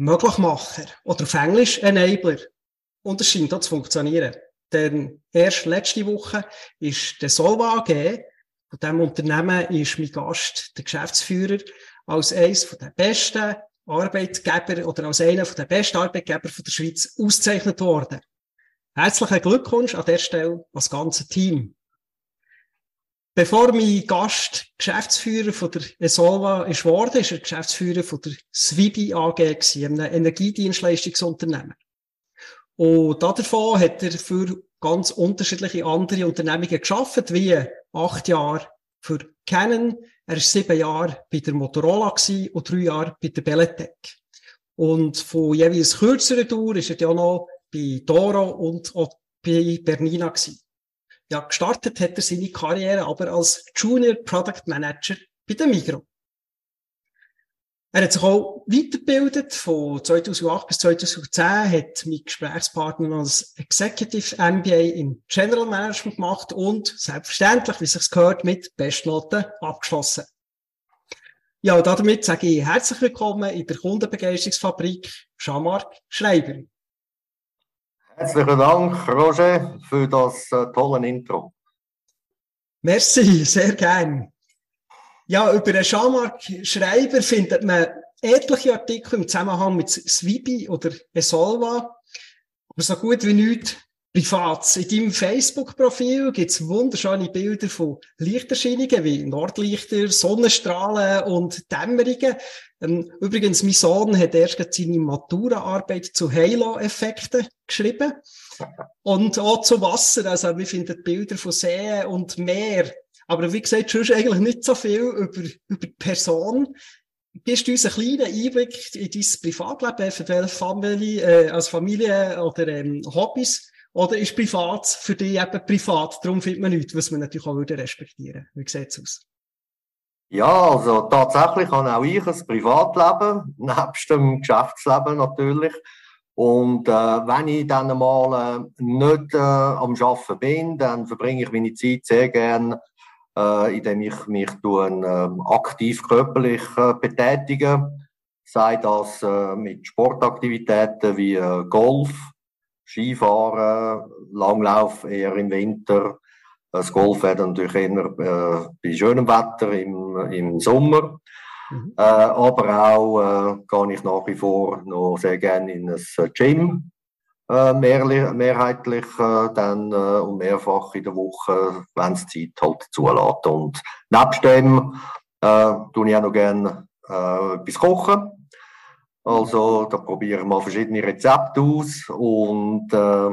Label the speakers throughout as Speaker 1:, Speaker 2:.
Speaker 1: Möglichmacher oder auf Englisch Enabler. Und es scheint auch zu funktionieren. Denn erst letzte Woche ist der Solva AG, von diesem Unternehmen ist mein Gast, der Geschäftsführer, als eines der besten Arbeitgeber oder als einer der besten Arbeitgeber der Schweiz ausgezeichnet worden. Herzlichen Glückwunsch an der Stelle das ganze Team. Bevor mein Gast Geschäftsführer von der Esolva ist worden, ist er Geschäftsführer von der Swibi AG einem Energiedienstleistungsunternehmen. Und davon hat er für ganz unterschiedliche andere Unternehmungen geschafft, wie acht Jahre für Canon, er ist sieben Jahre bei der Motorola und drei Jahre bei der Belletec. Und von jeweils kürzerer Dauer ist er ja noch bei Doro und auch bei Bernina gewesen. Ja, gestartet hat er seine Karriere aber als Junior Product Manager bei der Migros. Er hat sich auch weitergebildet. Von 2008 bis 2010 hat mein Gesprächspartner als Executive MBA im General Management gemacht und selbstverständlich, wie es sich gehört, mit Bestnoten abgeschlossen. Ja, damit sage ich herzlich willkommen in der Kundenbegeisterungsfabrik Jean-Marc Schreiber.
Speaker 2: Herzlichen Dank, Roger, für das äh, tolle Intro.
Speaker 1: Merci, sehr gern. Ja, über den Jean-Marc Schreiber findet man etliche Artikel im Zusammenhang mit Swibi oder Esolva, aber so gut wie nichts privat. In deinem Facebook-Profil gibt es wunderschöne Bilder von Lichterscheinungen wie Nordlichter, Sonnenstrahlen und Dämmerungen. Ähm, übrigens, mein Sohn hat erst seine Maturaarbeit zu Halo-Effekten geschrieben. Und auch zu Wasser. Also, wir finden Bilder von Seen und Meer. Aber wie gesagt, schon eigentlich nicht so viel über, über die Person. Gibst du uns einen kleinen Einblick in dein Privatleben, eventuell Familie, äh, als Familie oder ähm, Hobbys? Oder ist privat für dich eben privat? Darum findet man nichts, was man natürlich auch würde respektieren. Wie sieht es aus?
Speaker 2: Ja, also tatsächlich habe auch ich ein Privatleben, nebst dem Geschäftsleben natürlich. Und äh, wenn ich dann mal äh, nicht äh, am Arbeiten bin, dann verbringe ich meine Zeit sehr gerne äh, indem ich mich tun, äh, aktiv körperlich äh, betätige. Sei das äh, mit Sportaktivitäten wie äh, Golf, Skifahren, Langlauf eher im Winter. Das Golf wird natürlich eher äh, bei schönem Wetter im, im Sommer. Mhm. Äh, aber auch äh, gehe ich nach wie vor noch sehr gerne in ein Gym äh, mehr, mehrheitlich äh, dann äh, und mehrfach in der Woche, wenn es Zeit halt zulässt. Und nebst dem äh, tue ich auch noch gerne äh, etwas kochen. Also da probiere ich mal verschiedene Rezepte aus und äh,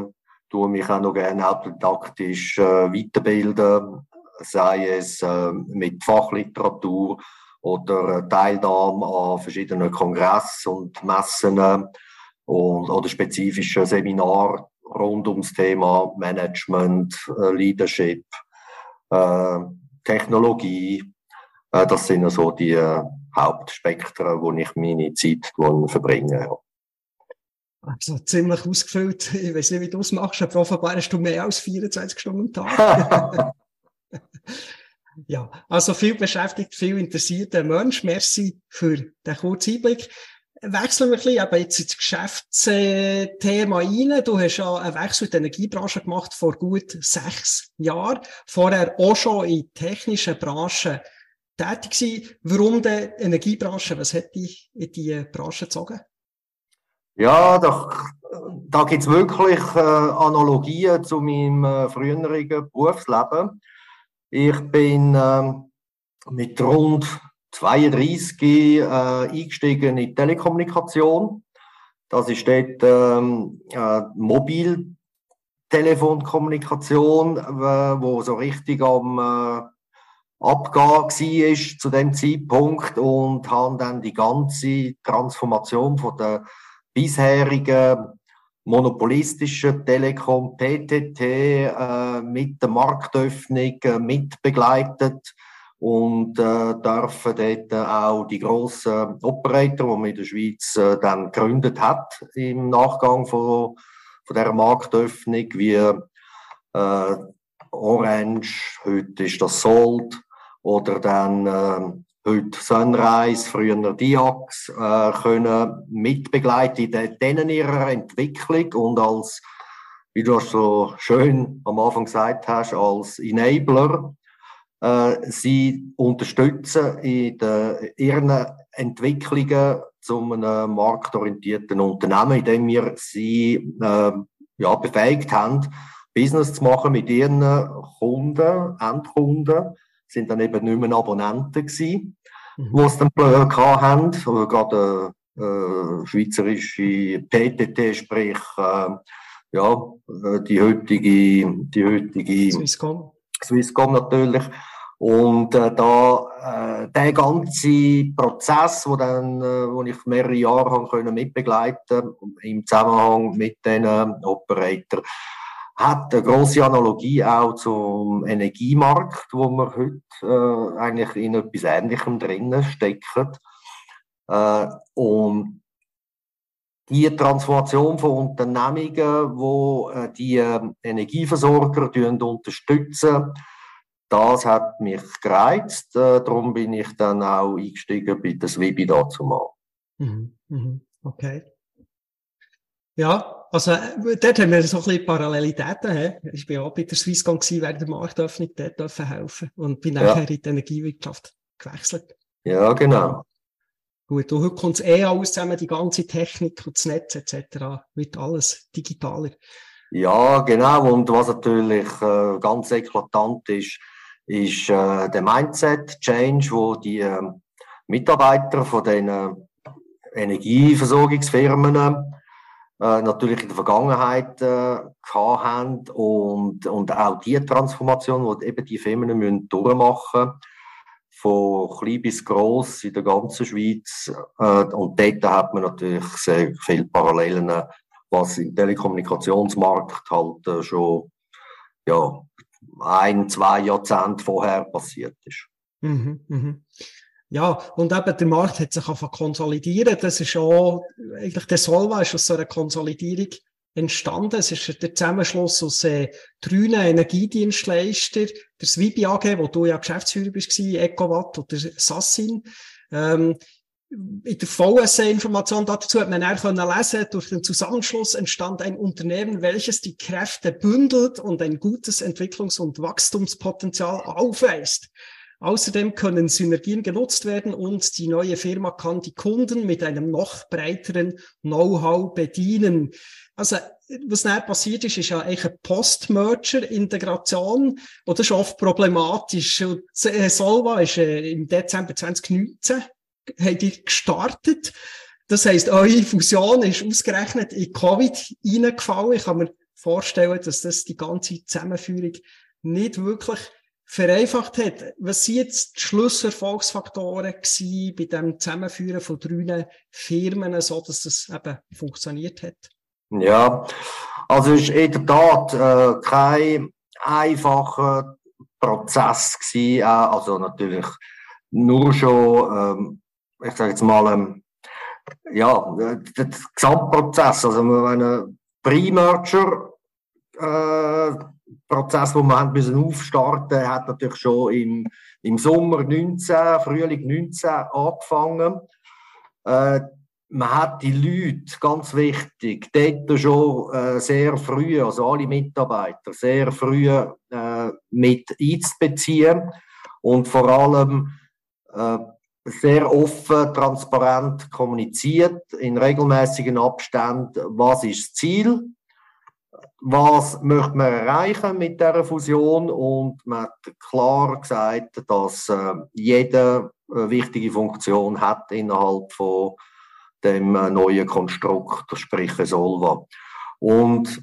Speaker 2: tue mich auch noch gerne autodidaktisch äh, weiterbilden, sei es äh, mit Fachliteratur oder Teilnahme an verschiedenen Kongressen und Messen und, oder spezifische Seminar rund ums Thema Management, äh, Leadership, äh, Technologie. Äh, das sind so die äh, Hauptspektren, wo ich meine Zeit verbringe. Ja.
Speaker 1: Also ziemlich ausgefüllt. Ich weiß nicht, wie du es machst, aber offenbar hast du mehr als 24 Stunden am Tag. ja, also viel beschäftigt, viel interessierter Mensch. Merci für den kurzen Einblick wechseln wir ein bisschen eben jetzt ins Geschäftsthema rein. Du hast ja einen Wechsel in die Energiebranche gemacht vor gut sechs Jahren. Vorher auch schon in technischen Branchen tätig gewesen. Warum die Energiebranche? Was hat dich in diese Branche gezogen?
Speaker 2: Ja, da, da gibt es wirklich äh, Analogien zu meinem äh, früheren Berufsleben. Ich bin äh, mit rund 32 äh, eingestiegen in die Telekommunikation. Das ist dort ähm, äh, Mobiltelefonkommunikation, äh, wo so richtig am äh, Abgehen war zu dem Zeitpunkt und haben dann die ganze Transformation von der bisherigen monopolistischen Telekom PTT äh, mit der Marktöffnung äh, mitbegleitet und äh, dürfen dort auch die grossen Operator, die man in der Schweiz äh, dann gegründet hat im Nachgang von, von dieser Marktöffnung, wie äh, Orange, heute ist das Salt oder dann äh, heute Sunrise, früher Diax, äh, können mitbegleiten in denen ihrer Entwicklung und als, wie du so schön am Anfang gesagt hast, als Enabler äh, sie unterstützen in den, ihren Entwicklungen zu einem marktorientierten Unternehmen, indem wir sie äh, ja, befähigt haben, Business zu machen mit ihren Kunden, Endkunden, sind dann eben nicht mehr Abonnenten gewesen, mhm. die es dann hatten, oder gerade äh, schweizerische PTT, sprich äh, ja, die heutige, die heutige
Speaker 1: Swisscom.
Speaker 2: Swisscom natürlich. Und äh, da äh, der ganze Prozess, wo dann, äh, wo ich mehrere Jahre haben können mitbegleiten im Zusammenhang mit den Operator, hat eine große Analogie auch zum Energiemarkt, wo wir heute äh, eigentlich in etwas Ähnlichem drinnen stecken. Äh, und die Transformation von Unternehmungen, wo äh, die äh, Energieversorger unterstützen, das hat mich gereizt. Äh, darum bin ich dann auch eingestiegen bei das mal.
Speaker 1: Mhm, mhm, okay. Ja, also dort haben wir so ein bisschen Parallelitäten. He? Ich war auch bei der Swisscom während der Marktöffnung, dort dürfen helfen und bin nachher ja. in die Energiewirtschaft gewechselt.
Speaker 2: Ja, genau.
Speaker 1: Gut, und heute kommt es eh alles zusammen, die ganze Technik und das Netz etc. wird alles digitaler.
Speaker 2: Ja, genau. Und was natürlich äh, ganz eklatant ist, ist äh, der Mindset-Change, wo die äh, Mitarbeiter von den Energieversorgungsfirmen äh, natürlich in der Vergangenheit äh, haben und, und auch die Transformation, die eben die Firmen müssen durchmachen von klein bis gross in der ganzen Schweiz. Äh, und dort hat man natürlich sehr viele Parallelen, was im Telekommunikationsmarkt halt äh, schon ja, ein, zwei Jahrzehnte vorher passiert ist.
Speaker 1: Mhm, mhm. Ja, und eben der Markt hat sich einfach konsolidieren. Das ist auch, eigentlich der Solva ist aus so einer Konsolidierung entstanden. Es ist der Zusammenschluss aus äh, drei Energiedienstleister, der Swibi AG, wo du ja Geschäftsführer bist, Ecowatt oder Sassin. Ähm, in der VSE-Information dazu hat man dann können lesen, durch den Zusammenschluss entstand ein Unternehmen, welches die Kräfte bündelt und ein gutes Entwicklungs- und Wachstumspotenzial aufweist. Außerdem können Synergien genutzt werden und die neue Firma kann die Kunden mit einem noch breiteren Know-how bedienen. Also, was dann passiert ist, ist ja eigentlich eine Post-Merger-Integration das ist oft problematisch. Und äh, Solva ist äh, im Dezember 2019 haben die gestartet. Das heisst, eure Fusion ist ausgerechnet in Covid reingefallen. Ich kann mir vorstellen, dass das die ganze Zusammenführung nicht wirklich vereinfacht hat. Was sind jetzt die Schlusserfolgsfaktoren bei dem Zusammenführen von drei Firmen, so dass das eben funktioniert hat?
Speaker 2: Ja, also es ist in der Tat äh, kein einfacher Prozess gewesen. Äh, also natürlich nur schon, ähm, ich sage jetzt mal, ähm, ja, der, der Gesamtprozess, also wenn ein Pre-Merger äh, Prozess, den wir haben müssen aufstarten hat natürlich schon im, im Sommer 19, Frühling 19 angefangen. Äh, man hat die Leute, ganz wichtig, dort schon äh, sehr früh, also alle Mitarbeiter, sehr früh äh, mit einzubeziehen und vor allem äh, sehr offen, transparent kommuniziert, in regelmäßigen Abständen, was ist das Ziel, was möchte man erreichen mit der Fusion und man hat klar gesagt, dass äh, jede wichtige Funktion hat innerhalb von dem äh, neuen Konstrukt, sprich Solva. Und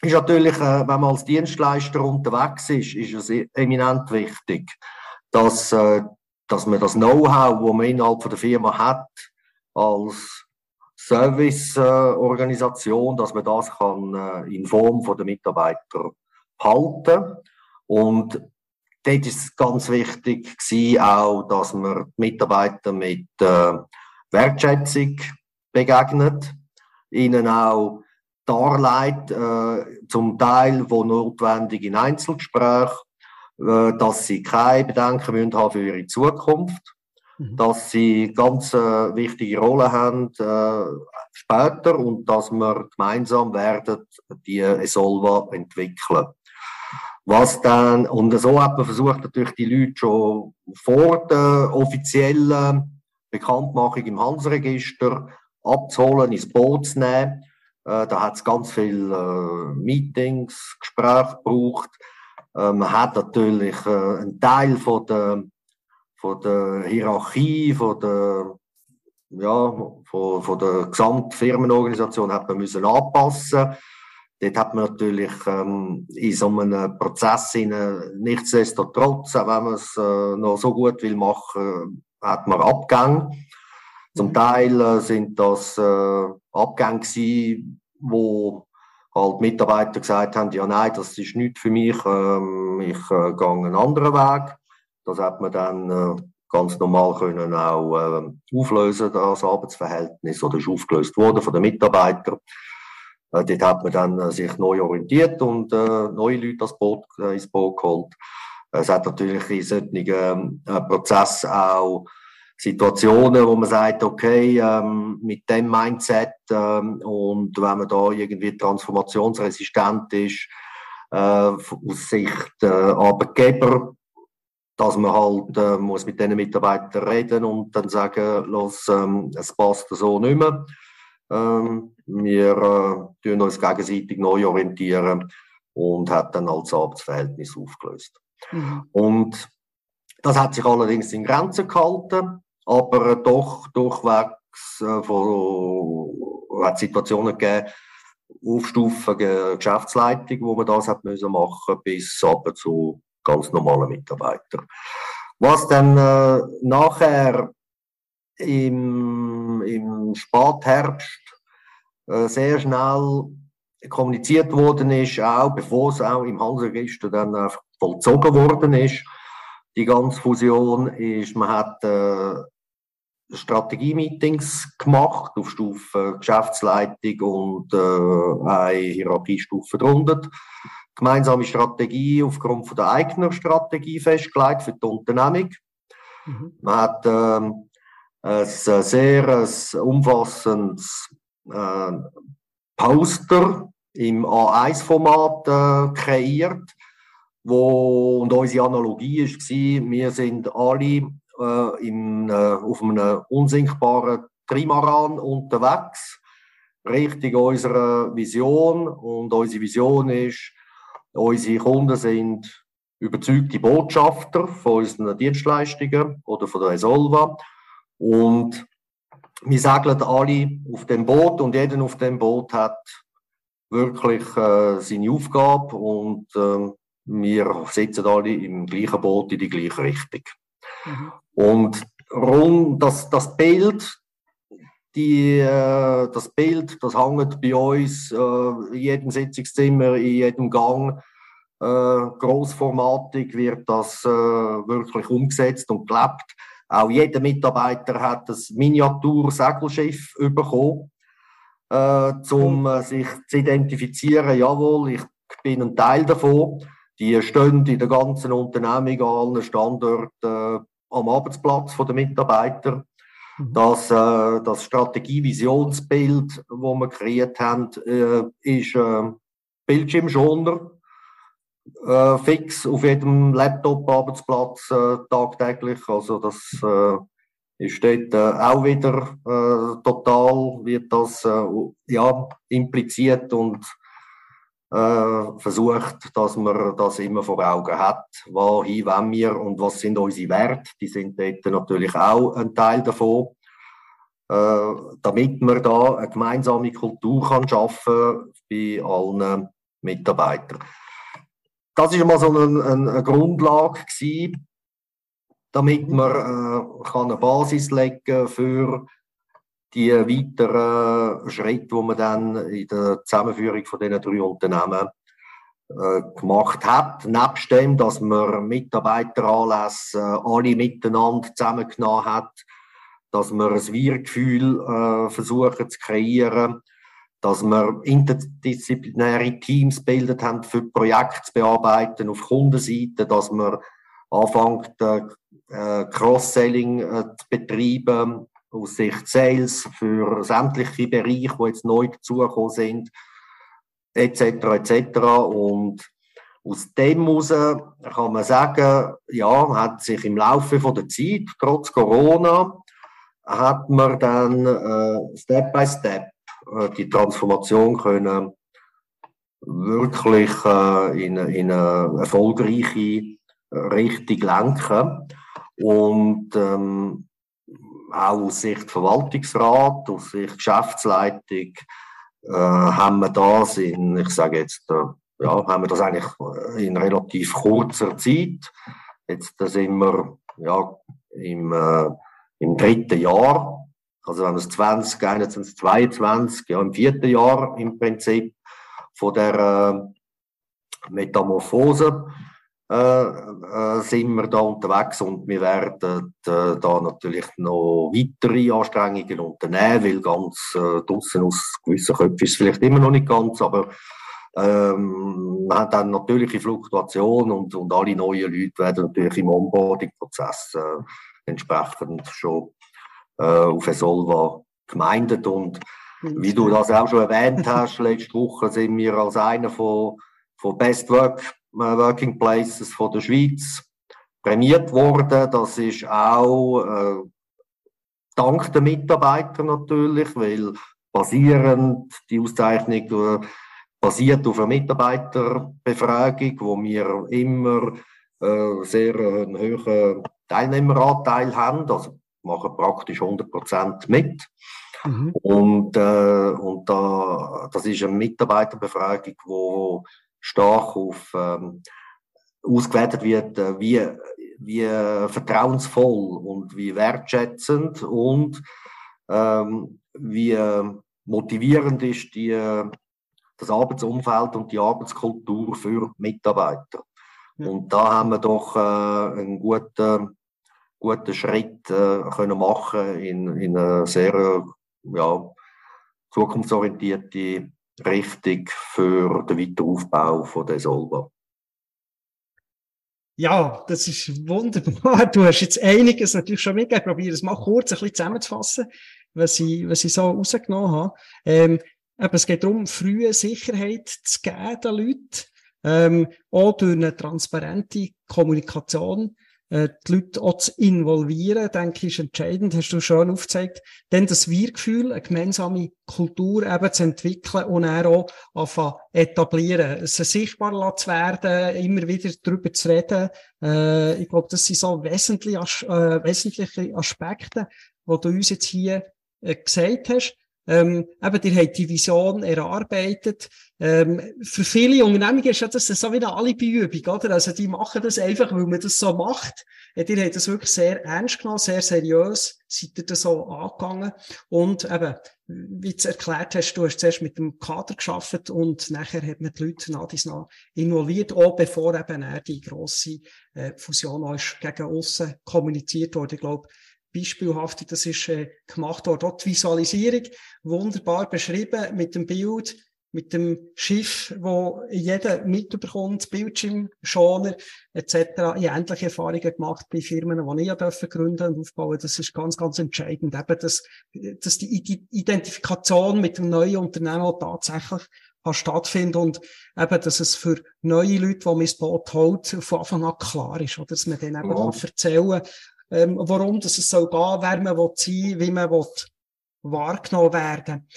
Speaker 2: ist natürlich, äh, wenn man als Dienstleister unterwegs ist, ist es eminent wichtig, dass, äh, dass man das Know-how, das man innerhalb von der Firma hat, als Serviceorganisation, dass man das kann äh, in Form der Mitarbeiter halten und dort ist es ganz wichtig auch, dass man die Mitarbeiter mit äh, Wertschätzung begegnet, ihnen auch darlegt, äh, zum Teil, wo notwendig in Einzelgesprächen, dass sie keine Bedenken haben für ihre Zukunft, mhm. dass sie ganz äh, wichtige Rolle haben äh, später und dass wir gemeinsam werden die Esolva entwickeln. Was dann, und so hat man versucht, natürlich die Leute schon vor der offiziellen Bekanntmachung im Hansregister abzuholen, ins Boot zu nehmen. Äh, da hat es ganz viele äh, Meetings, Gespräche gebraucht. Äh, man hat natürlich äh, einen Teil von der, von der Hierarchie, von der, ja, von, von der Gesamtfirmenorganisation hat man müssen anpassen Dort hat man natürlich ähm, in so einem Prozess nichtsdestotrotz, auch wenn man es äh, noch so gut will machen, hat man Abgänge. Zum mhm. Teil äh, sind das äh, Abgänge gewesen, wo halt Mitarbeiter gesagt haben, ja nein, das ist nicht für mich, ähm, ich äh, gehe einen anderen Weg. Das hat man dann äh, ganz normal können auch äh, auflösen, das Arbeitsverhältnis, oder ist aufgelöst worden von den Mitarbeitern. Äh, dort hat man dann äh, sich neu orientiert und äh, neue Leute ins Boot, ins Boot geholt. Es hat natürlich in solchen äh, Prozessen auch Situationen, wo man sagt, okay, ähm, mit dem Mindset ähm, und wenn man da irgendwie transformationsresistent ist, äh, aus Sicht äh, Arbeitgeber, dass man halt äh, muss mit diesen Mitarbeitern reden und dann sagen, los, ähm, es passt so nicht mehr. Ähm, wir äh, tun uns gegenseitig neu orientieren und hat dann als Arbeitsverhältnis aufgelöst. Mhm. Und das hat sich allerdings in Grenzen gehalten, aber doch durchwegs äh, von, hat Situationen gegeben, Aufstufen Geschäftsleitung, wo man das hat müssen machen bis aber zu ganz normalen Mitarbeitern. Was dann äh, nachher im, im Spätherbst äh, sehr schnell kommuniziert worden ist, auch bevor es auch im Handelsregister dann einfach vollzogen worden ist. Die ganze Fusion ist, man hat äh, Strategie-Meetings gemacht auf Stufe Geschäftsleitung und äh, eine Hierarchiestufe drunter. Gemeinsame Strategie aufgrund von der eigenen Strategie festgelegt für die Unternehmung. Mhm. Man hat ähm, ein sehr ein umfassendes äh, Poster im A1-Format äh, kreiert, wo und unsere Analogie war, wir sind alle äh, in, äh, auf einem unsinkbaren Trimaran unterwegs, Richtung unserer Vision und unsere Vision ist, unsere Kunden sind überzeugte Botschafter von unseren Dienstleistungen oder von der Esolva und wir segeln alle auf dem Boot und jeder auf dem Boot hat wirklich äh, seine Aufgabe und äh, wir sitzen alle im gleichen Boot in die gleiche Richtung. Mhm. Und rund das, das Bild, die, äh, das Bild, das hängt bei uns äh, in jedem Sitzungszimmer, in jedem Gang. Äh, großformatig wird das äh, wirklich umgesetzt und gelebt. Auch jeder Mitarbeiter hat das Miniatur-Segelschiff bekommen, äh, um äh, sich zu identifizieren, jawohl, ich bin ein Teil davon. Die stehen in der ganzen Unternehmung an allen Standorten äh, am Arbeitsplatz der Mitarbeiter. Mhm. Das, äh, das Strategie-Visionsbild, das wir kreiert haben, äh, ist äh, Bildschirmschoner äh, fix auf jedem Laptop-Arbeitsplatz äh, tagtäglich. Also das äh, ist dort äh, auch wieder äh, total, wird das äh, ja, impliziert und versucht, dass man das immer vor Augen hat, wohin wollen wir und was sind unsere Werte. Die sind dort natürlich auch ein Teil davon. Äh, damit man da eine gemeinsame Kultur kann schaffen bei allen Mitarbeitern das ist mal so eine, eine Grundlage gewesen, damit man äh, kann eine Basis legen für die weiteren Schritte, die man dann in der Zusammenführung von diesen drei Unternehmen äh, gemacht hat. Nebst dem, dass man Mitarbeiteranlässe äh, alle miteinander zusammengenommen hat, dass man ein Wir-Gefühl äh, versuchen zu kreieren, dass wir interdisziplinäre Teams bildet haben für Projekte zu bearbeiten auf Kundenseite, dass anfangen, äh, Cross-Selling zu betreiben aus Sicht Sales für sämtliche Bereiche, die jetzt neu dazugekommen sind, etc. etc. Und aus dem heraus kann man sagen, ja, hat sich im Laufe der Zeit, trotz Corona, hat man dann äh, Step by Step äh, die Transformation können wirklich äh, in, in eine erfolgreiche Richtung lenken. Und ähm, auch aus Sicht Verwaltungsrat, aus Sicht Geschäftsleitung, äh, haben wir das in, ich sage jetzt, äh, ja, haben wir das eigentlich in relativ kurzer Zeit. Jetzt da sind wir ja, im, äh, im dritten Jahr also wenn es 20, 21, 22, ja, im vierten Jahr im Prinzip von der äh, Metamorphose äh, äh, sind wir da unterwegs und wir werden äh, da natürlich noch weitere Anstrengungen unternehmen, weil ganz äh, draussen aus gewissen Köpfen ist es vielleicht immer noch nicht ganz, aber ähm, man hat dann natürliche Fluktuation und, und alle neuen Leute werden natürlich im Onboarding-Prozess äh, entsprechend schon äh, auf Esolva gemeindet. Und wie du das auch schon erwähnt hast, letzte Woche sind wir als einer von, von Best Work, Working Places von der Schweiz prämiert worden. Das ist auch äh, dank der Mitarbeiter natürlich, weil basierend die Auszeichnung äh, basiert auf einer Mitarbeiterbefragung, wo wir immer äh, sehr äh, einen hohen Teilnehmeranteil haben. Also machen praktisch 100% mit. Mhm. Und, äh, und da, das ist eine Mitarbeiterbefragung, wo stark auf ähm, ausgewertet wird, äh, wie, wie vertrauensvoll und wie wertschätzend und ähm, wie motivierend ist die, das Arbeitsumfeld und die Arbeitskultur für Mitarbeiter. Ja. Und da haben wir doch äh, einen guten guten Schritt äh, können machen in, in eine sehr ja, zukunftsorientierte Richtung für den Wiederaufbau von der Solva.
Speaker 1: Ja, das ist wunderbar. Du hast jetzt einiges natürlich schon mitgegeben. Ich probiere es mal kurz ein bisschen zusammenzufassen, was ich, was ich so rausgenommen habe. Ähm, eben, es geht darum, frühe Sicherheit zu geben den Leuten, ähm, auch durch eine transparente Kommunikation äh, die Leute auch zu involvieren, denke ich, ist entscheidend, hast du schon aufgezeigt. Dann das Wir-Gefühl, eine gemeinsame Kultur eben zu entwickeln und dann auch anfangen etablieren, es sichtbar zu werden, immer wieder darüber zu reden. Äh, ich glaube, das sind so wesentliche, äh, wesentliche Aspekte, die du uns jetzt hier gesagt hast. Ähm, eben, ihr habt die Vision erarbeitet. Ähm, für viele Unternehmungen ist das so wie eine Alibi-Übung, oder? Also, die machen das einfach, weil man das so macht. Ja, ihr habt das wirklich sehr ernst genommen, sehr seriös, seid ihr das so angegangen. Und eben, wie du erklärt hast, du hast zuerst mit dem Kader geschafft und nachher hat man die Leute nach dies nach involviert, auch bevor eben die grosse äh, Fusion auch gegen aussen kommuniziert wurde. Ich glaube, beispielhaft, das ist äh, gemacht worden. Dort die Visualisierung, wunderbar beschrieben mit dem Bild, mit dem Schiff, wo jeder mitbekommt, Bildschirmschoner etc. Ich habe ähnliche Erfahrungen gemacht bei Firmen, die ich dürfen gründen und aufbauen. Das ist ganz, ganz entscheidend, eben, dass, dass die Identifikation mit dem neuen Unternehmen tatsächlich kann stattfinden und eben, dass es für neue Leute, die man ins Boot holt, von Anfang an klar ist, oder dass man denen eben ja. erzählen ähm, warum dass es soll gehen, wer man will sein, wie man will wahrgenommen werden.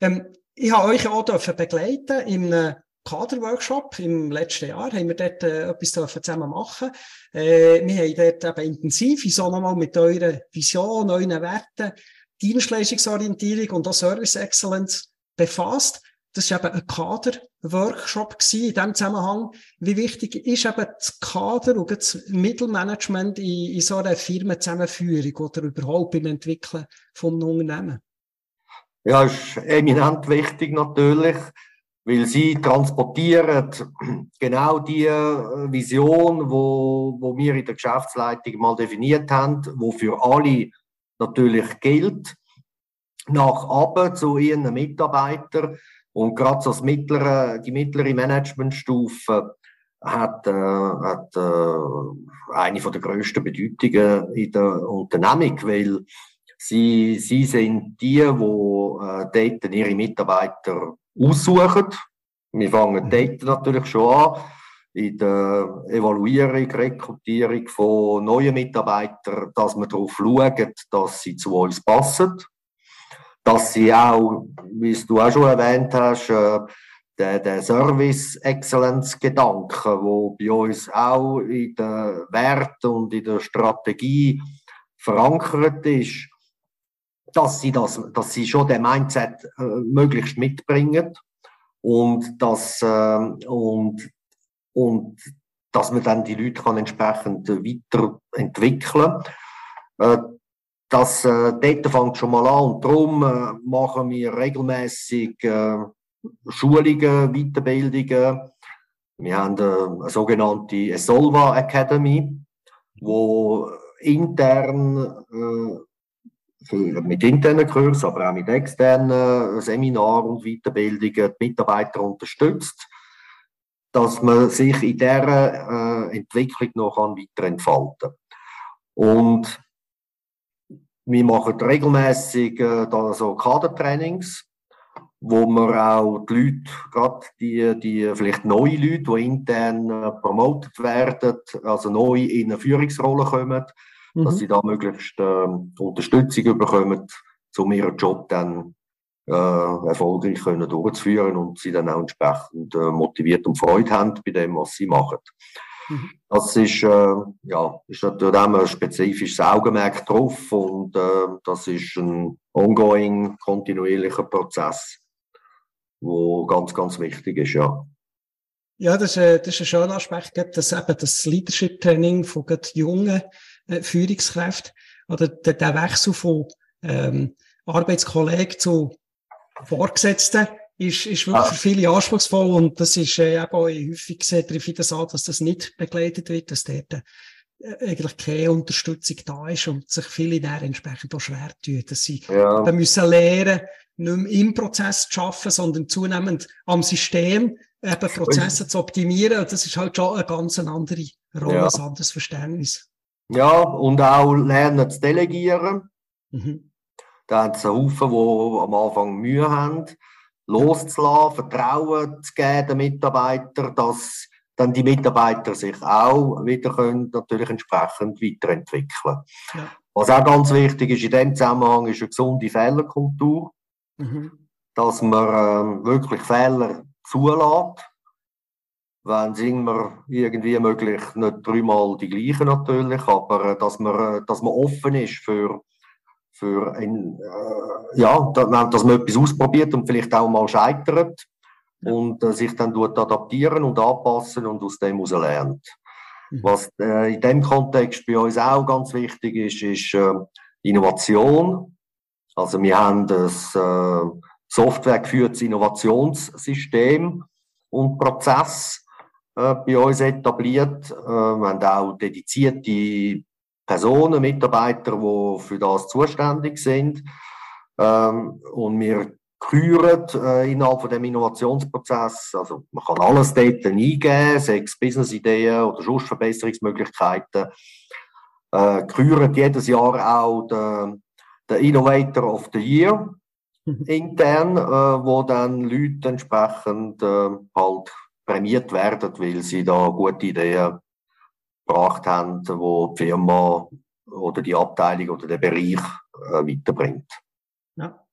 Speaker 1: Ähm, ich habe euch auch begleiten in einem Kaderworkshop im letzten Jahr haben wir dort äh, etwas zusammen machen. Äh, wir haben dort eben intensiv so nochmal mit eurer Vision, euren Werten, Dienstleistungsorientierung und auch Service Excellence befasst. Das war eben ein Kader-Workshop in diesem Zusammenhang. Wie wichtig ist eben das Kader und das Mittelmanagement in, in so einer Firmenzusammenführung oder überhaupt beim Entwickeln von einem Unternehmen?
Speaker 2: Ja, ist eminent wichtig natürlich, weil sie transportieren genau die äh, Vision, wo, wo wir in der Geschäftsleitung mal definiert haben, wo für alle natürlich gilt, nach oben zu ihren Mitarbeitern und gerade so das mittlere, die mittlere Managementstufe hat, äh, hat äh, eine von der grössten Bedeutungen in der Unternehmung, weil sie, sie sind die, die äh, dort ihre Mitarbeiter aussuchen. Wir fangen mhm. dort natürlich schon an, in der Evaluierung, Rekrutierung von neuen Mitarbeitern, dass wir darauf schauen, dass sie zu uns passen. Dass sie auch, wie du auch schon erwähnt hast, äh, der, der Service-Excellence-Gedanke, wo bei uns auch in den Werten und in der Strategie verankert ist, dass sie, das, dass sie schon den Mindset äh, möglichst mitbringen und dass, äh, und, und dass man dann die Leute kann entsprechend weiterentwickeln äh, das äh, dort fängt schon mal an und darum äh, machen wir regelmäßig äh, Schulungen, Weiterbildungen. Wir haben äh, eine sogenannte Esolva Academy, wo intern äh, mit internen Kursen, aber auch mit externen Seminaren und Weiterbildungen die Mitarbeiter unterstützt, dass man sich in dieser äh, Entwicklung noch weiter entfalten kann. Und wir machen regelmäßig äh, da so Kadertrainings wo wir auch die Leute, gerade die, die vielleicht neue Leute, die intern äh, promotet werden, also neu in eine Führungsrolle kommen, mhm. dass sie da möglichst äh, Unterstützung bekommen, um ihren Job dann äh, erfolgreich können durchzuführen und sie dann auch entsprechend äh, motiviert und Freude haben bei dem, was sie machen. Mhm. Das ist, äh, ja, ist natürlich auch ein spezifisches Augenmerk drauf und äh, das ist ein ongoing, kontinuierlicher Prozess wo ganz, ganz wichtig ist, ja.
Speaker 1: Ja, das ist, äh, das ist ein schöner Aspekt, dass eben das Leadership-Training von jungen äh, Führungskräften oder der, der Wechsel von ähm, Arbeitskollegen zu Vorgesetzten ist, ist wirklich ah. für viele anspruchsvoll und das ist äh, eben auch häufig gesehen, treffe ich das an, dass das nicht begleitet wird, dass dort äh, eigentlich keine Unterstützung da ist und sich viele dann entsprechend auch schwer tun, dass sie ja. dann müssen lernen, nicht mehr im Prozess zu arbeiten, sondern zunehmend am System eben Prozesse zu optimieren. Und das ist halt schon eine ganz andere Rolle, ja. ein anderes Verständnis.
Speaker 2: Ja, und auch lernen zu delegieren. Mhm. Da hat es einen Haufen, die am Anfang Mühe haben, loszulassen, Vertrauen zu geben den Mitarbeitern, dass dann die Mitarbeiter sich auch wieder können, natürlich entsprechend weiterentwickeln. Ja. Was auch ganz wichtig ist in dem Zusammenhang, ist eine gesunde Fehlerkultur. Mhm. Dass man ähm, wirklich Fehler zulässt. Wenn es immer irgendwie möglich, nicht dreimal die gleichen natürlich, aber äh, dass, man, äh, dass man offen ist für, für ein, äh, ja, dass man etwas ausprobiert und vielleicht auch mal scheitert und äh, sich dann adaptieren und anpassen und aus dem heraus lernt. Mhm. Was äh, in dem Kontext bei uns auch ganz wichtig ist, ist äh, Innovation. Also wir haben das äh, Software geführtes Innovationssystem und Prozess äh, bei uns etabliert. Äh, wir haben auch dedizierte Personen, Mitarbeiter, die für das zuständig sind. Ähm, und wir küren äh, innerhalb von dem Innovationsprozess. Also man kann alles dort eingeben, sechs Business-Ideen oder sonst Verbesserungsmöglichkeiten. Äh, küren jedes Jahr auch den der Innovator of the Year intern, äh, wo dann Leute entsprechend äh, halt prämiert werden, weil sie da gute Ideen gebracht haben, wo die Firma oder die Abteilung oder der Bereich äh, weiterbringt.
Speaker 1: Ja.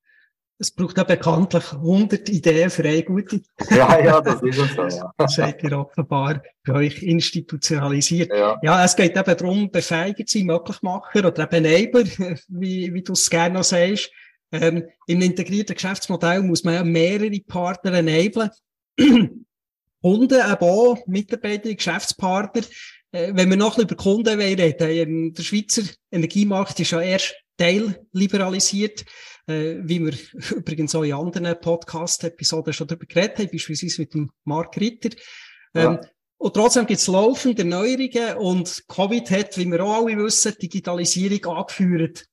Speaker 1: Es braucht ja bekanntlich 100 Ideen für eine gute.
Speaker 2: Ja, ja, das ist es so, ja.
Speaker 1: Das seid ihr offenbar bei euch institutionalisiert. Ja. ja, es geht eben darum, befähigt sein, Möglichmacher oder eben Enabler, wie, wie du es gerne noch sagst. Ähm, Im integrierten Geschäftsmodell muss man ja mehrere Partner enablen. Kunden, aber auch Mitarbeiter, Geschäftspartner. Äh, wenn wir noch ein bisschen über Kunden reden, der Schweizer Energiemarkt ist ja erst teilliberalisiert. äh, wie wir übrigens auch in anderen Podcast-Episoden schon darüber geredet haben, beispielsweise mit dem Mark Ritter. Ähm, ja. Und trotzdem gibt es laufende Erneuerungen und Covid hat, wie wir auch alle wissen, Digitalisierung angeführt.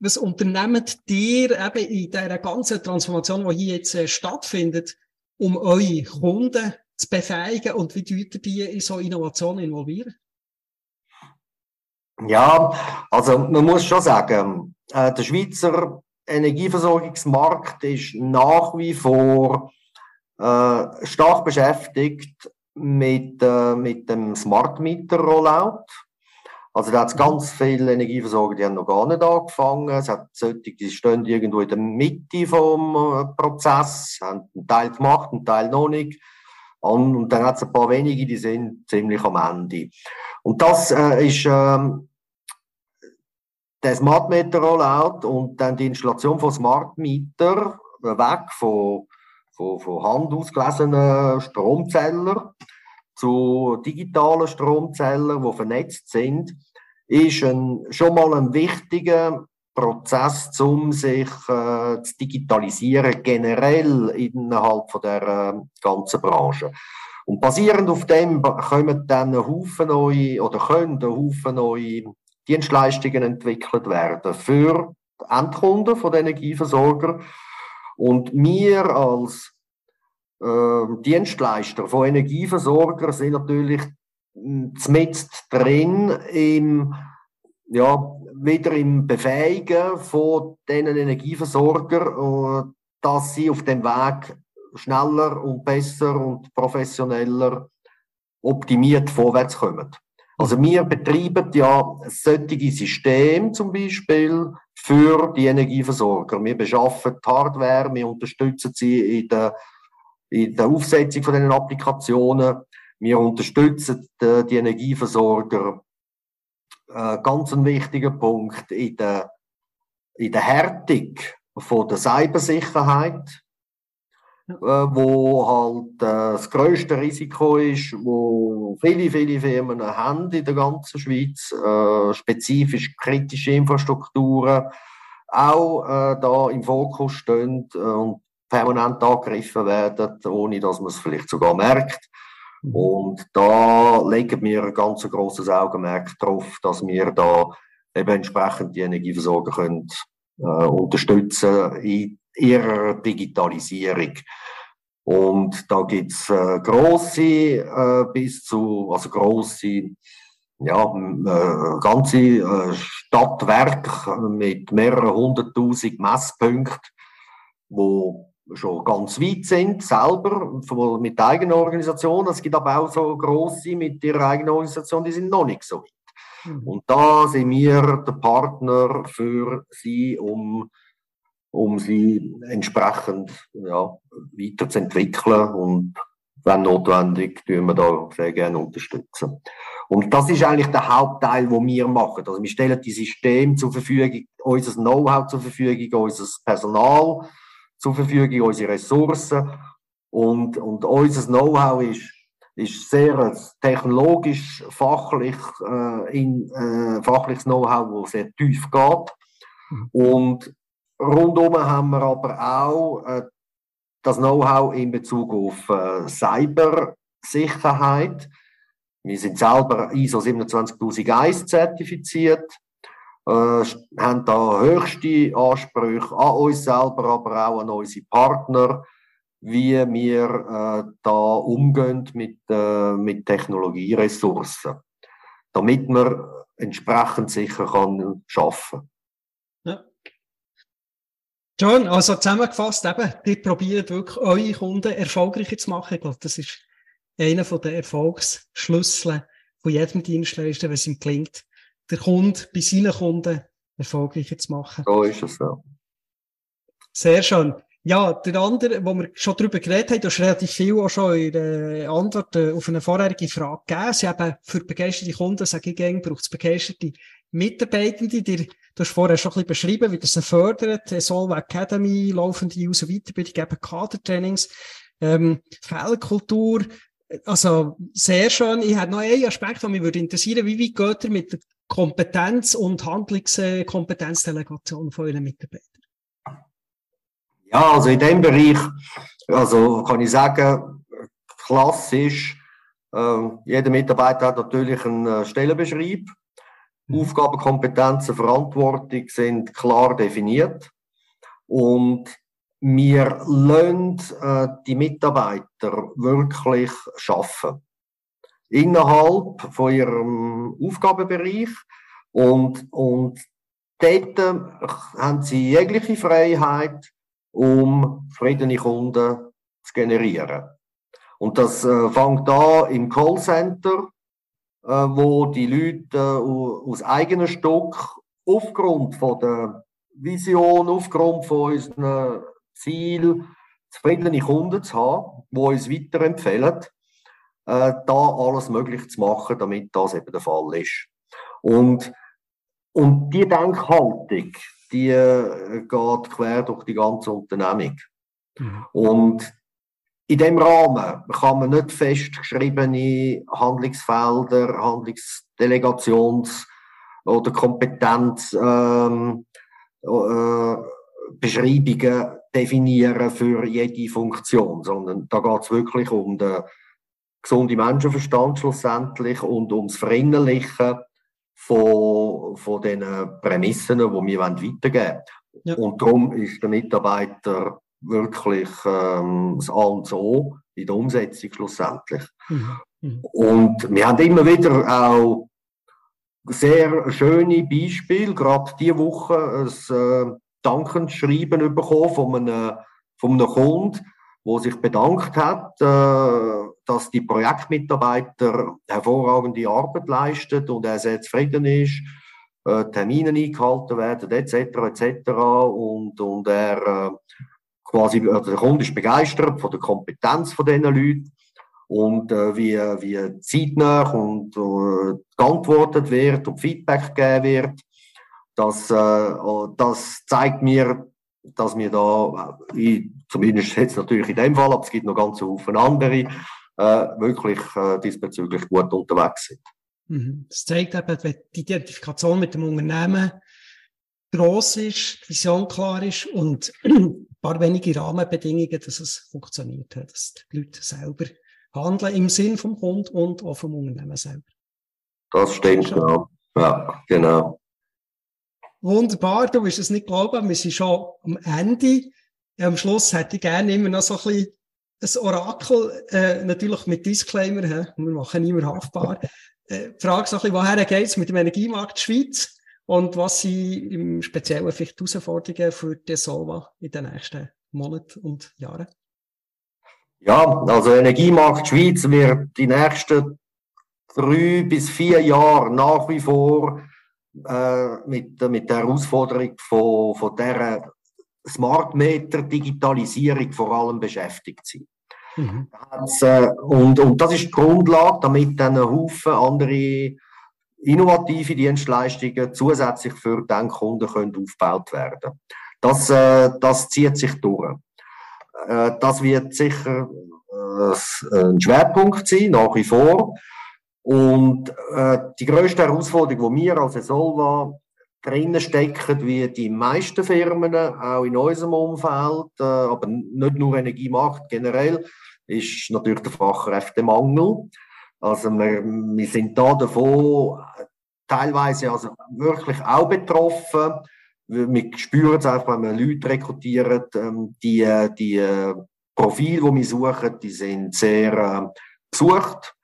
Speaker 1: Was unternehmt ihr eben in dieser ganzen Transformation, die hier jetzt äh, stattfindet, um eure Kunden zu befähigen und wie tut die in so Innovationen involvieren?
Speaker 2: Ja, also man muss schon sagen, äh, der Schweizer Energieversorgungsmarkt ist nach wie vor äh, stark beschäftigt mit, äh, mit dem Smart Meter Rollout. Also da hat es ganz viele Energieversorger, die haben noch gar nicht angefangen. Es hat solche, die stehen irgendwo in der Mitte vom Prozess, haben einen Teil gemacht, einen Teil noch nicht. Und, und dann hat es ein paar wenige, die sind ziemlich am Ende. Und das äh, ist ähm, der Smart Meter Rollout und dann die Installation von Smart Meter weg von, von, von Hand ausgelesenen Stromzählern zu digitalen Stromzellen, die vernetzt sind, ist ein, schon mal ein wichtiger Prozess, um sich äh, zu digitalisieren, generell innerhalb von der äh, ganzen Branche. Und basierend auf dem kommen dann Haufen neue oder können Haufen neue Dienstleistungen entwickelt werden für die Endkunden von den Energieversorger. Und wir als äh, Dienstleister von Energieversorger sind natürlich mit drin im, ja, wieder im Befähigen von den Energieversorger, äh, dass sie auf dem Weg schneller und besser und professioneller optimiert vorwärts kommen. Also wir betreiben ja solche Systeme zum Beispiel für die Energieversorger. Wir beschaffen die Hardware, wir unterstützen sie in der in der Aufsetzung von diesen Applikationen. Wir unterstützen die, die Energieversorger. Äh, ganz ein wichtiger Punkt in der, in der Härtung von der Cybersicherheit, äh, wo halt äh, das größte Risiko ist, wo viele, viele Firmen haben in der ganzen Schweiz, äh, spezifisch kritische Infrastrukturen, auch äh, da im Fokus stehen äh, und permanent angegriffen werden, ohne dass man es vielleicht sogar merkt. Mhm. Und da legen wir ein ganz großes Augenmerk darauf, dass wir da eben entsprechend die Energieversorger können, äh, unterstützen in ihrer Digitalisierung. Und da gibt's äh, grosse äh, bis zu, also grosse, ja, äh, ganze äh, Stadtwerke mit mehreren hunderttausend Messpunkten, wo schon ganz weit sind, selber, mit eigener Organisation. Es gibt aber auch so grosse mit ihrer eigenen Organisation, die sind noch nicht so weit. Mhm. Und da sind wir der Partner für sie, um, um sie entsprechend ja, weiterzuentwickeln und wenn notwendig, tun wir da sehr gerne unterstützen. Und das ist eigentlich der Hauptteil, wo wir machen. Also wir stellen die Systeme zur Verfügung, unser Know-how zur Verfügung, unser Personal, zur Verfügung, unsere Ressourcen und, und unser Know-how ist, ist sehr technologisch, fachlich, äh, in, äh, fachliches Know-how, das sehr tief geht. Mhm. Und rundum haben wir aber auch äh, das Know-how in Bezug auf äh, Cybersicherheit. Wir sind selber ISO 27001 zertifiziert haben da höchste Ansprüche an uns selber, aber auch an unsere Partner, wie wir äh, da umgehen mit, äh, mit Technologieressourcen, damit man entsprechend sicher kann schaffen. Ja.
Speaker 1: John, also zusammengefasst eben, ihr probiert wirklich eure Kunden erfolgreicher zu machen. Ich glaube, das ist einer der Erfolgsschlüssel von jedem Dienstleister, wenn es ihm gelingt, der Kunde bei seinen Kunden erfolgreicher zu machen.
Speaker 2: So ist es, ja.
Speaker 1: Sehr schön. Ja, der andere, wo wir schon darüber geredet haben, du hast relativ viel auch schon in der Antwort äh, auf eine vorherige Frage gegeben. Sie haben für begeisterte Kunden, sage ich gerne, braucht es begeisterte Mitarbeitende. Die, du hast vorher schon ein bisschen beschrieben, wie das sie fördert. Solve Academy, laufende und Weiterbildung, eben Kadertrainings, ähm, Fehlkultur. Also, sehr schön. Ich habe noch einen Aspekt, der mich würde interessieren. Wie weit geht ihr mit der Kompetenz- und Handlungskompetenzdelegation von Ihren Mitarbeitern?
Speaker 2: Ja, also in dem Bereich, also kann ich sagen, klassisch, äh, jeder Mitarbeiter hat natürlich einen äh, Stellenbeschrieb. Mhm. Aufgaben, Kompetenzen, Verantwortung sind klar definiert. Und wir lassen äh, die Mitarbeiter wirklich schaffen. Innerhalb von ihrem Aufgabenbereich. Und, und dort haben sie jegliche Freiheit, um zufriedene Kunden zu generieren. Und das äh, fängt an im Callcenter, äh, wo die Leute äh, aus eigenem Stück aufgrund von der Vision, aufgrund von unseren Ziel, zufriedene Kunden zu haben, die uns weiterempfehlen, äh, da alles möglich zu machen, damit das eben der Fall ist. Und, und die Denkhaltung, die äh, geht quer durch die ganze Unternehmung. Mhm. Und in dem Rahmen kann man nicht festgeschriebene Handlungsfelder, Handlungsdelegations- oder Kompetenz ähm, äh, definieren für jede Funktion, sondern da geht es wirklich um den gesunden Menschenverstand schlussendlich und ums Verinnerlichen von, von den Prämissen, die wir weitergeben wollen. Ja. Und darum ist der Mitarbeiter wirklich ähm, das A und O in der Umsetzung schlussendlich. Mhm. Mhm. Und wir haben immer wieder auch sehr schöne Beispiele, gerade diese Woche ein äh, Dankensschreiben bekommen von einem, von einem Kunden, der sich bedankt hat, äh, dass die Projektmitarbeiter hervorragende Arbeit leisten und er sehr zufrieden ist, äh, Termine eingehalten werden, etc. etc. Und, und er äh, quasi, der Kunde ist begeistert von der Kompetenz von diesen Leuten und wie, wie zeitnah und geantwortet wird und Feedback gegeben wird. Das, das zeigt mir, dass wir da, äh, zumindest jetzt natürlich in dem Fall, aber es gibt noch ganz viele andere, äh, wirklich äh, diesbezüglich gut unterwegs sind.
Speaker 1: Mhm. Das zeigt eben, wenn die Identifikation mit dem Unternehmen gross ist, die Vision klar ist und ein paar wenige Rahmenbedingungen, dass es funktioniert, dass die Leute selber handeln im Sinn vom Kunden und auch vom Unternehmen selber.
Speaker 2: Das stimmt, genau. Ja, genau.
Speaker 1: Wunderbar, du wirst es nicht glauben, wir sind schon am Ende. Am Schluss hätte ich gerne immer noch so ein bisschen ein Orakel, äh, natürlich mit Disclaimer, he? wir machen immer haftbar. Äh, die Frage so ein bisschen, woher geht es mit dem Energiemarkt Schweiz und was sind im Speziellen vielleicht die Herausforderungen für die Solva in den nächsten Monaten und Jahren?
Speaker 2: Ja, also Energiemarkt Schweiz wird die nächsten drei bis vier Jahre nach wie vor äh, mit, mit der Herausforderung von, von der Smart Meter Digitalisierung vor allem beschäftigt sein. Mhm. Das, äh, und, und das ist die Grundlage, damit dann ein Haufen andere innovative Dienstleistungen zusätzlich für den Kunden können aufgebaut werden. Das, äh, das zieht sich durch. Äh, das wird sicher ein Schwerpunkt sein, nach wie vor. Und äh, die grösste Herausforderung, die wir als Esolva drinnen stecken, wie die meisten Firmen, auch in unserem Umfeld, aber nicht nur Energiemarkt generell, ist natürlich der Fachkräftemangel. Also wir, wir sind da davon teilweise also wirklich auch betroffen wir spüren es einfach, wenn wir Leute rekrutieren, ähm, die, die äh, Profile, die wir suchen, die sind sehr äh, gesucht.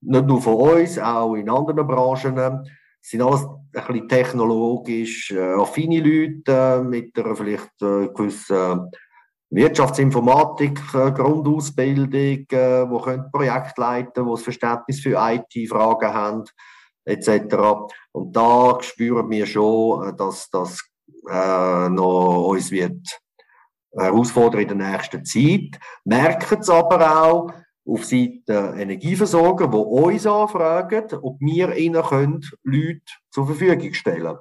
Speaker 2: Nicht nur von uns, auch in anderen Branchen. Es sind alles ein bisschen technologisch äh, affine Leute mit einer vielleicht gewissen Wirtschaftsinformatik, Grundausbildung, die können Projekte leiten, die das Verständnis für IT-Fragen haben, etc. Und da spüren wir schon, dass das äh, noch uns wird herausfordern in der nächsten Zeit. Merken es aber auch auf Seite Energieversorger, die uns anfragen, ob wir ihnen können Leute zur Verfügung stellen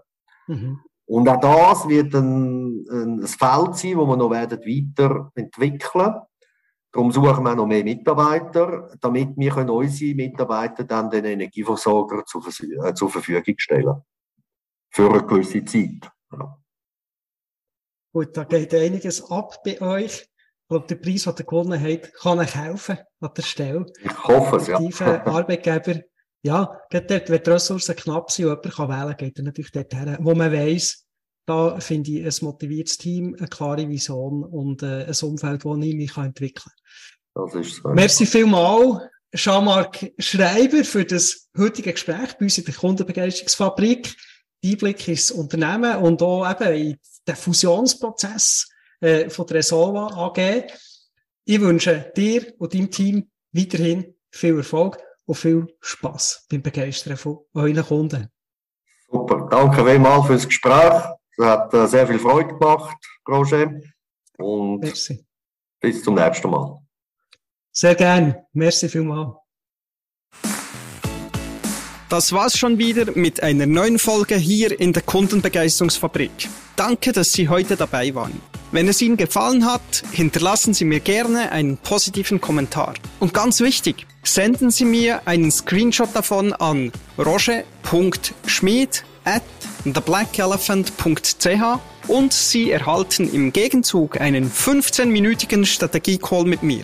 Speaker 2: mhm. Und auch das wird ein, ein, Feld sein, das wir noch werden weiterentwickeln Darum suchen wir noch mehr Mitarbeiter, damit wir können unsere Mitarbeiter dann den Energieversorger zur, äh, zur Verfügung stellen. Für eine gewisse Zeit. Ja.
Speaker 1: Gut, da geht einiges ab bei euch. Ich glaube, der Preis, den ihr gewonnen habt, kann ich helfen an der Stelle.
Speaker 2: Ich hoffe es, ja.
Speaker 1: Arbeitgeber, ja, dort, wenn die Ressourcen knapp sind und jemand kann wählen kann, geht er natürlich dort her, wo man weiss, da finde ich ein motiviertes Team, eine klare Vision und äh, ein Umfeld, das ich mich entwickeln kann. Das ist so. Merci vielmals, Jean-Marc Schreiber, für das heutige Gespräch bei uns in der Kundenbegeisterungsfabrik. Einblick ins Unternehmen und auch eben in den Fusionsprozess äh, von der Resolva AG. Ich wünsche dir und deinem Team weiterhin viel Erfolg und viel Spaß beim Begeistern von euren Kunden.
Speaker 2: Super, danke vielmals fürs Gespräch. Es hat äh, sehr viel Freude gemacht, Roger. Und Merci. bis zum nächsten Mal.
Speaker 1: Sehr gern. Merci vielmals.
Speaker 3: Das war's schon wieder mit einer neuen Folge hier in der Kundenbegeisterungsfabrik. Danke, dass Sie heute dabei waren. Wenn es Ihnen gefallen hat, hinterlassen Sie mir gerne einen positiven Kommentar. Und ganz wichtig, senden Sie mir einen Screenshot davon an roger.schmied at theblackelephant.ch und Sie erhalten im Gegenzug einen 15-minütigen Strategie-Call mit mir.